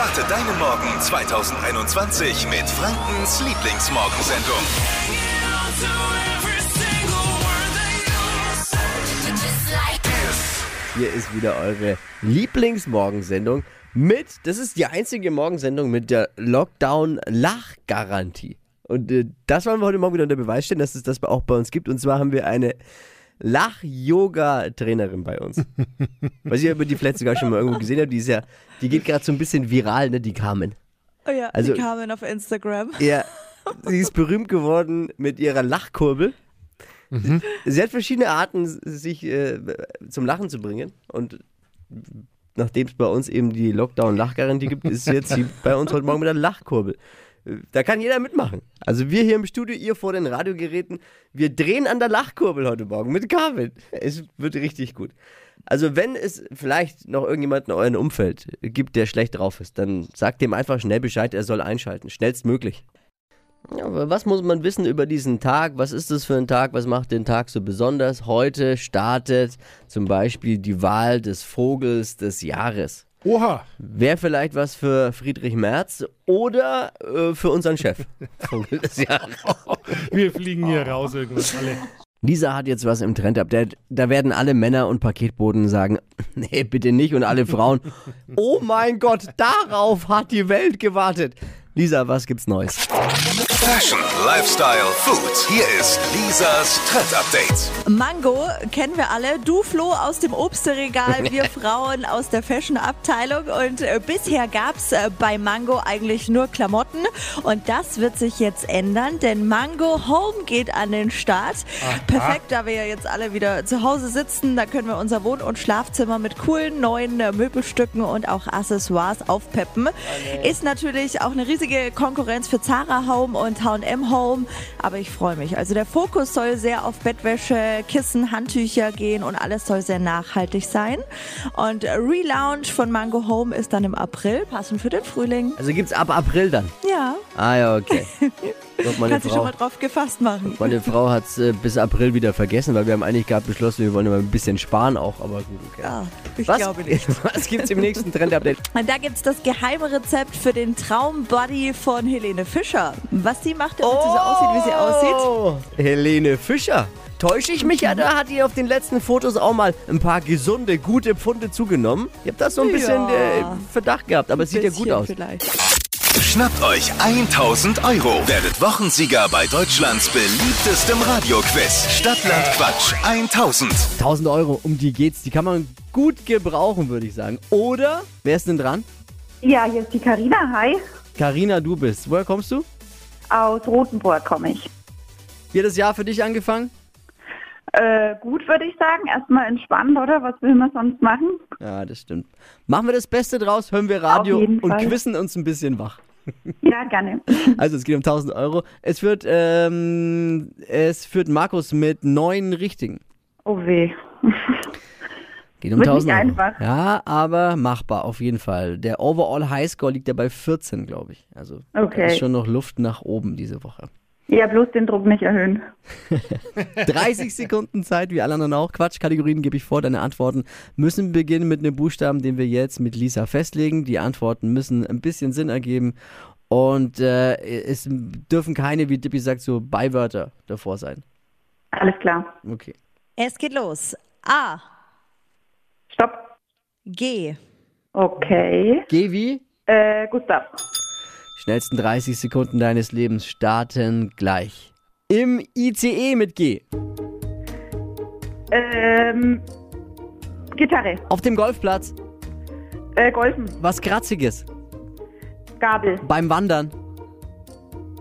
Starte deinen Morgen 2021 mit Frankens Lieblingsmorgensendung. Hier ist wieder eure Lieblingsmorgensendung mit, das ist die einzige Morgensendung mit der Lockdown-Lachgarantie. Und äh, das wollen wir heute Morgen wieder unter Beweis stellen, dass es das auch bei uns gibt. Und zwar haben wir eine Lach-Yoga-Trainerin bei uns. Was ihr über die vielleicht sogar schon mal irgendwo gesehen habt, die ist ja, die geht gerade so ein bisschen viral, ne, die Carmen. Oh ja, Also- die kamen auf Instagram. Ja, sie ist berühmt geworden mit ihrer Lachkurbel. Sie hat verschiedene Arten, sich äh, zum Lachen zu bringen. Und nachdem es bei uns eben die Lockdown-Lachgarantie gibt, ist jetzt sie bei uns heute Morgen mit der Lachkurbel. Da kann jeder mitmachen. Also wir hier im Studio, ihr vor den Radiogeräten, wir drehen an der Lachkurbel heute Morgen mit Carmen. Es wird richtig gut. Also wenn es vielleicht noch irgendjemanden in eurem Umfeld gibt, der schlecht drauf ist, dann sagt dem einfach schnell Bescheid, er soll einschalten, schnellstmöglich. Ja, was muss man wissen über diesen Tag? Was ist das für ein Tag? Was macht den Tag so besonders? Heute startet zum Beispiel die Wahl des Vogels des Jahres. Oha, Wäre vielleicht was für Friedrich Merz oder äh, für unseren Chef. Wir fliegen hier raus irgendwas alle. Lisa hat jetzt was im Trend-Update. Da werden alle Männer und Paketboten sagen, nee, bitte nicht. Und alle Frauen, oh mein Gott, darauf hat die Welt gewartet. Lisa, was gibt's Neues? Fashion, Lifestyle, Food. Hier ist Lisas Trend Update. Mango kennen wir alle. Du, Flo, aus dem Obstregal, wir Frauen aus der Fashion-Abteilung. Und äh, bisher gab's äh, bei Mango eigentlich nur Klamotten. Und das wird sich jetzt ändern, denn Mango Home geht an den Start. Perfekt, da wir ja jetzt alle wieder zu Hause sitzen. Da können wir unser Wohn- und Schlafzimmer mit coolen neuen äh, Möbelstücken und auch Accessoires aufpeppen. Ist natürlich auch eine riesige Konkurrenz für Zara Home und H&M Home. Aber ich freue mich. Also der Fokus soll sehr auf Bettwäsche, Kissen, Handtücher gehen und alles soll sehr nachhaltig sein. Und Relaunch von Mango Home ist dann im April, passend für den Frühling. Also gibt's ab April dann. Ja, Ah ja, okay. Kannst du schon mal drauf gefasst machen. meine Frau hat es äh, bis April wieder vergessen, weil wir haben eigentlich gerade beschlossen, wir wollen immer ein bisschen sparen auch, aber gut, okay. Ja, ich was, glaube nicht. Was gibt's im nächsten Trend-Update? Und da gibt's das geheime Rezept für den Traumbody von Helene Fischer. Was sie macht, damit sie so aussieht, wie sie aussieht. Oh, Helene Fischer. Täusche ich mich? Ja, da hat die auf den letzten Fotos auch mal ein paar gesunde, gute Pfunde zugenommen. Ich habe das so ein bisschen Ja. äh, Verdacht gehabt, aber es sieht ja gut aus. Vielleicht. Schnappt euch 1000 Euro. Werdet Wochensieger bei Deutschlands beliebtestem Radioquiz. Stadtland Quatsch 1000. 1000 Euro, um die geht's. Die kann man gut gebrauchen, würde ich sagen. Oder, wer ist denn dran? Ja, hier ist die Karina. Hi. Karina, du bist. Woher kommst du? Aus Rothenburg komme ich. Wie hat das Jahr für dich angefangen? Äh, gut, würde ich sagen. Erstmal entspannt, oder? Was will man sonst machen? Ja, das stimmt. Machen wir das Beste draus, hören wir Radio und Fall. quissen uns ein bisschen wach. Ja, gerne. Also es geht um 1000 Euro. Es führt, ähm, es führt Markus mit neun Richtigen. Oh weh. Geht um Wird 1000 nicht Euro. einfach. Ja, aber machbar auf jeden Fall. Der Overall Highscore liegt ja bei 14, glaube ich. Also da Okay. ist schon noch Luft nach oben diese Woche. Ja, bloß den Druck nicht erhöhen. 30 Sekunden Zeit, wie alle anderen auch. Quatschkategorien gebe ich vor. Deine Antworten müssen beginnen mit einem Buchstaben, den wir jetzt mit Lisa festlegen. Die Antworten müssen ein bisschen Sinn ergeben. Und äh, es dürfen keine, wie Dippy sagt, so Beiwörter davor sein. Alles klar. Okay. Es geht los. A, Stopp. G, Okay. Geh wie? Äh, Gustav. Schnellsten 30 Sekunden deines Lebens starten gleich. Im ICE mit G. Ähm, Gitarre. Auf dem Golfplatz. Äh, Golfen. Was Kratziges. Gabel. Beim Wandern.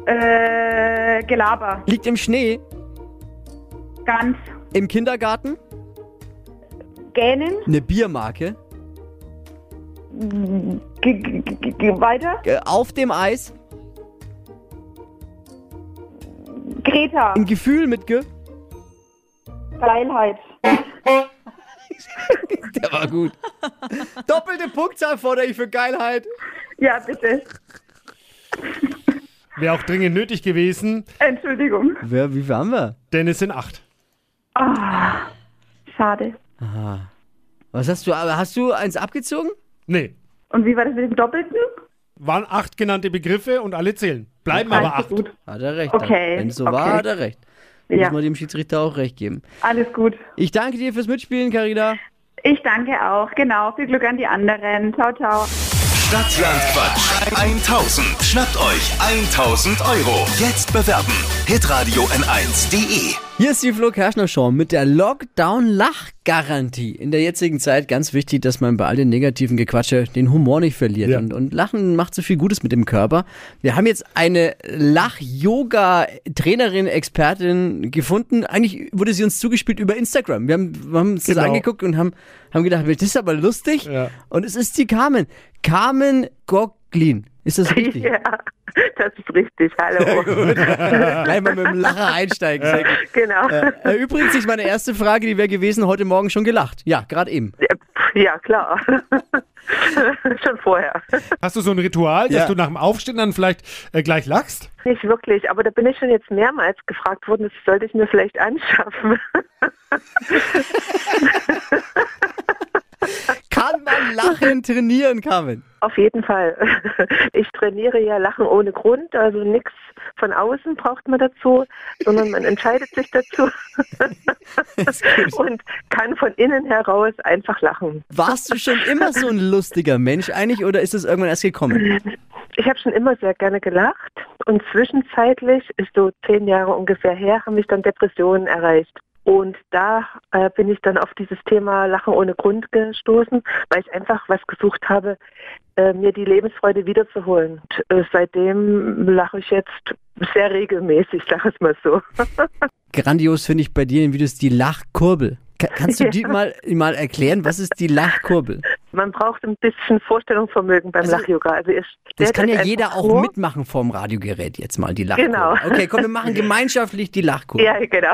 Äh, Gelaber. Liegt im Schnee. Ganz. Im Kindergarten. Gähnen. Eine Biermarke. G g g weiter. Äh, Auf dem Eis. Greta. Ein Gefühl mit Ge. Geilheit. Der war gut. Doppelte Punktzahl fordere ich für Geilheit. Ja, bitte. Wäre auch dringend nötig gewesen, Entschuldigung. Wer, wie viel haben wir? denn es sind acht. Ah, schade. Was hast du, aber hast du eins abgezogen? Nee, Und wie war das mit dem Doppelten? Waren acht genannte Begriffe und alle zählen. Bleiben aber acht. gut. Hat er recht. Okay, Wenn es so okay. war, hat er recht. Muss Ja. man dem Schiedsrichter auch recht geben. Alles gut. Ich danke dir fürs Mitspielen, Carina. Ich danke auch. Genau. Viel Glück an die anderen. Ciao, ciao. Stadtland Quatsch 1000. Schnappt euch 1000 Euro. Jetzt bewerben. Hitradio N1.de. Hier ist die Flo Kerschner Show mit der Lockdown-Lachgarantie. In der jetzigen Zeit ganz wichtig, dass man bei all den negativen Gequatsche den Humor nicht verliert. Ja. Und, und Lachen macht so viel Gutes mit dem Körper. Wir haben jetzt eine Lach-Yoga-Trainerin, Expertin gefunden. Eigentlich wurde sie uns zugespielt über Instagram. Wir haben, wir haben uns das Genau. angeguckt und haben, haben gedacht, das ist aber lustig. Ja. Und es ist die Carmen. Carmen Goglin. Ist das richtig? Ja, das ist richtig. Hallo. Gleich mal mit dem Lacher einsteigen. Sehr gut. Genau. Äh, übrigens sich meine erste Frage, die wäre gewesen, heute Morgen schon gelacht. Ja, gerade eben. Ja, klar. Schon vorher. Hast du so ein Ritual, dass Ja. du nach dem Aufstehen dann vielleicht äh, gleich lachst? Nicht wirklich, aber da bin ich schon jetzt mehrmals gefragt worden, das sollte ich mir vielleicht anschaffen. Kann man Lachen trainieren, Carmen? Auf jeden Fall. Ich trainiere ja Lachen ohne Grund, also nichts von außen braucht man dazu, sondern man entscheidet sich dazu und kann von innen heraus einfach lachen. Warst du schon immer so ein lustiger Mensch eigentlich oder ist es irgendwann erst gekommen? Ich habe schon immer sehr gerne gelacht und zwischenzeitlich, ist so zehn Jahre ungefähr her, haben mich dann Depressionen erreicht. Und da äh, bin ich dann auf dieses Thema Lachen ohne Grund gestoßen, weil ich einfach was gesucht habe, äh, mir die Lebensfreude wiederzuholen. Und, äh, seitdem lache ich jetzt sehr regelmäßig, sag es mal so. Grandios finde ich bei dir in Videos die Lachkurbel. Ka kannst du die mal, mal erklären, was ist die Lachkurbel? Man braucht ein bisschen Vorstellungsvermögen beim Also, Lach-Yoga. Also Das kann ja jeder auch vor- mitmachen vorm Radiogerät jetzt mal, die Lachkurbel. Genau. Okay, komm, wir machen gemeinschaftlich die Lachkurbel. Ja, genau.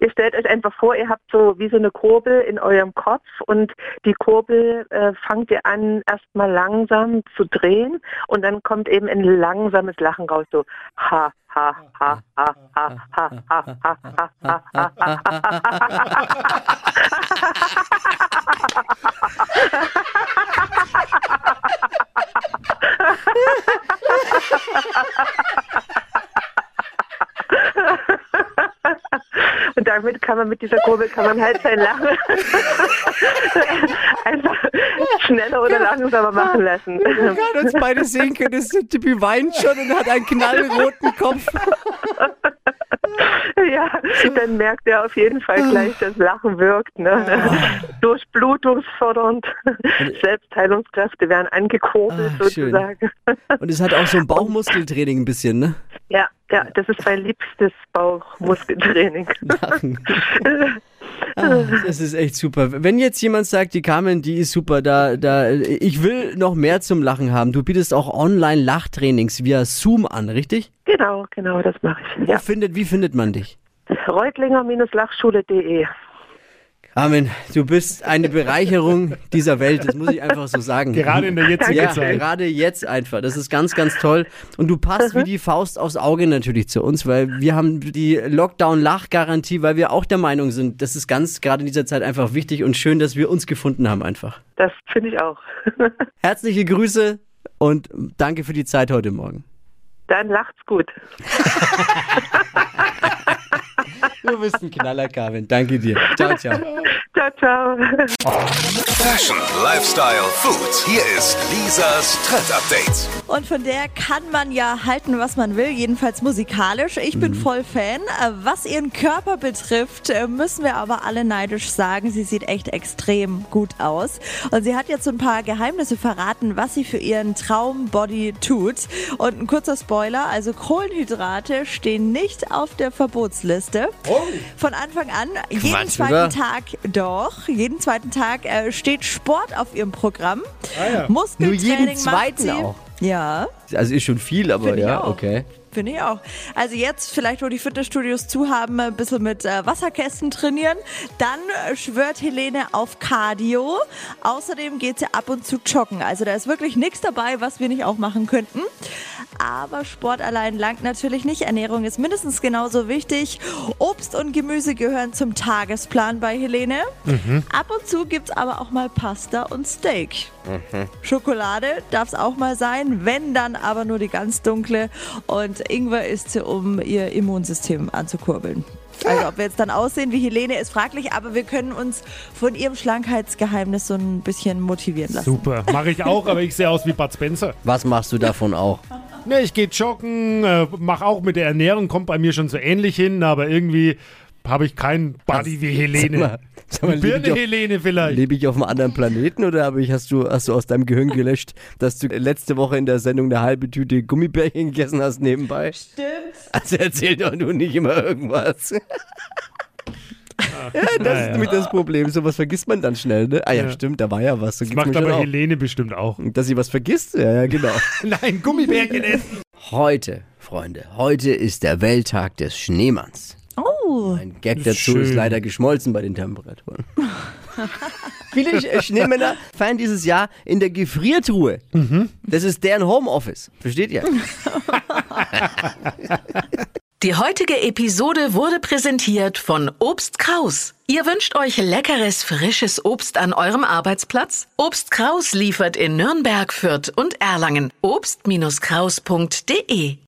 Ihr stellt euch einfach vor, ihr habt so wie so eine Kurbel in eurem Kopf und die Kurbel äh, fangt ihr an, erstmal langsam zu drehen und dann kommt eben ein langsames Lachen raus, so ha, ha, ha, ha, ha, ha, ha, ha, ha, ha, ha. Und damit kann man mit dieser Kurbel kann man halt sein Lachen einfach schneller oder langsamer machen lassen. Wir können uns beide sehen können, das Tippi weint schon und hat einen knallroten Kopf. Ja, dann merkt er auf jeden Fall gleich, dass Lachen wirkt. Ne? Durchblutungsfördernd, Selbstheilungskräfte werden angekurbelt Ah, schön. sozusagen. Und es hat auch so ein Bauchmuskeltraining ein bisschen, ne? Ja, ja, das ist mein liebstes Bauchmuskeltraining. Lachen. Ah, das ist echt super. Wenn jetzt jemand sagt, die Carmen, die ist super, da, da, ich will noch mehr zum Lachen haben. Du bietest auch Online-Lachtrainings via Zoom an, richtig? Genau, genau, das mache ich. Ja. findet, wie findet man dich? Reutlinger-lachschule.de. Carmen, du bist eine Bereicherung dieser Welt, das muss ich einfach so sagen. Gerade in der jetzigen ja, Zeit. gerade jetzt einfach. Das ist ganz, ganz toll. Und du passt wie die Faust aufs Auge natürlich zu uns, weil wir haben die Lockdown-Lachgarantie, weil wir auch der Meinung sind, das ist ganz gerade in dieser Zeit einfach wichtig und schön, dass wir uns gefunden haben einfach. Das finde ich auch. Herzliche Grüße und danke für die Zeit heute Morgen. Dann lacht's gut. Du bist ein Knaller, Carmen. Danke dir. Ciao, ciao. Ciao, ciao. Fashion, Lifestyle, Food. Hier ist Lisas Trend Update. Und von der kann man ja halten, was man will, jedenfalls musikalisch. Ich bin voll Fan. Äh, Was ihren Körper betrifft, äh, müssen wir aber alle neidisch sagen, sie sieht echt extrem gut aus. Und sie hat jetzt so ein paar Geheimnisse verraten, was sie für ihren Traumbody tut. Und ein kurzer Spoiler, also Kohlenhydrate stehen nicht auf der Verbotsliste. Von Anfang an, jeden Quatsch, zweiten oder? Tag, doch, jeden zweiten Tag äh, steht Sport auf ihrem Programm. Ah ja. Muskeltraining Nur jeden macht zweiten sie. auch? Ja, Also ist schon viel, aber Finde ich ja, okay. finde ich auch. Also jetzt vielleicht, wo die Fitnessstudios zu haben, ein bisschen mit äh, Wasserkästen trainieren. Dann äh, schwört Helene auf Cardio. Außerdem geht sie ab und zu joggen. Also da ist wirklich nichts dabei, was wir nicht auch machen könnten. Aber Sport allein langt natürlich nicht. Ernährung ist mindestens genauso wichtig. Obst und Gemüse gehören zum Tagesplan bei Helene. Ab und zu gibt's aber auch mal Pasta und Steak. Schokolade darf es auch mal sein, wenn dann aber nur die ganz dunkle. Und Ingwer isst sie, um ihr Immunsystem anzukurbeln. Also ob wir jetzt dann aussehen wie Helene ist fraglich, aber wir können uns von ihrem Schlankheitsgeheimnis so ein bisschen motivieren lassen. Super. Mache ich auch, aber ich sehe aus wie Bud Spencer. Was machst du davon auch? Ne, ich gehe joggen, äh, mache auch mit der Ernährung, kommt bei mir schon so ähnlich hin, aber irgendwie habe ich keinen Body wie Helene. Sag mal, sag mal, lebe ich, Birne auf, Helene vielleicht. lebe ich auf einem anderen Planeten oder habe ich, hast, du, hast du aus deinem Gehirn gelöscht, dass du letzte Woche in der Sendung eine halbe Tüte Gummibärchen gegessen hast nebenbei? Stimmt. Also erzähl doch nur nicht immer irgendwas. ja, das naja. ist nämlich das Problem. Sowas vergisst man dann schnell, ne? Ah ja, Ja. stimmt, da war ja was. So Das macht aber auch. Helene bestimmt auch. Dass sie was vergisst? Ja, ja, genau. Nein, Gummibärchen essen. Heute, Freunde, heute ist der Welttag des Schneemanns. Oh, Ein Gag Ist dazu ist schön. leider geschmolzen bei den Temperaturen. Viele Sch- Schneemänner feiern dieses Jahr in der Gefriertruhe. Das ist deren Homeoffice. Versteht ihr? Die heutige Episode wurde präsentiert von Obst Kraus. Ihr wünscht euch leckeres, frisches Obst an eurem Arbeitsplatz? Obst Kraus liefert in Nürnberg, Fürth und Erlangen. Obst-Kraus.de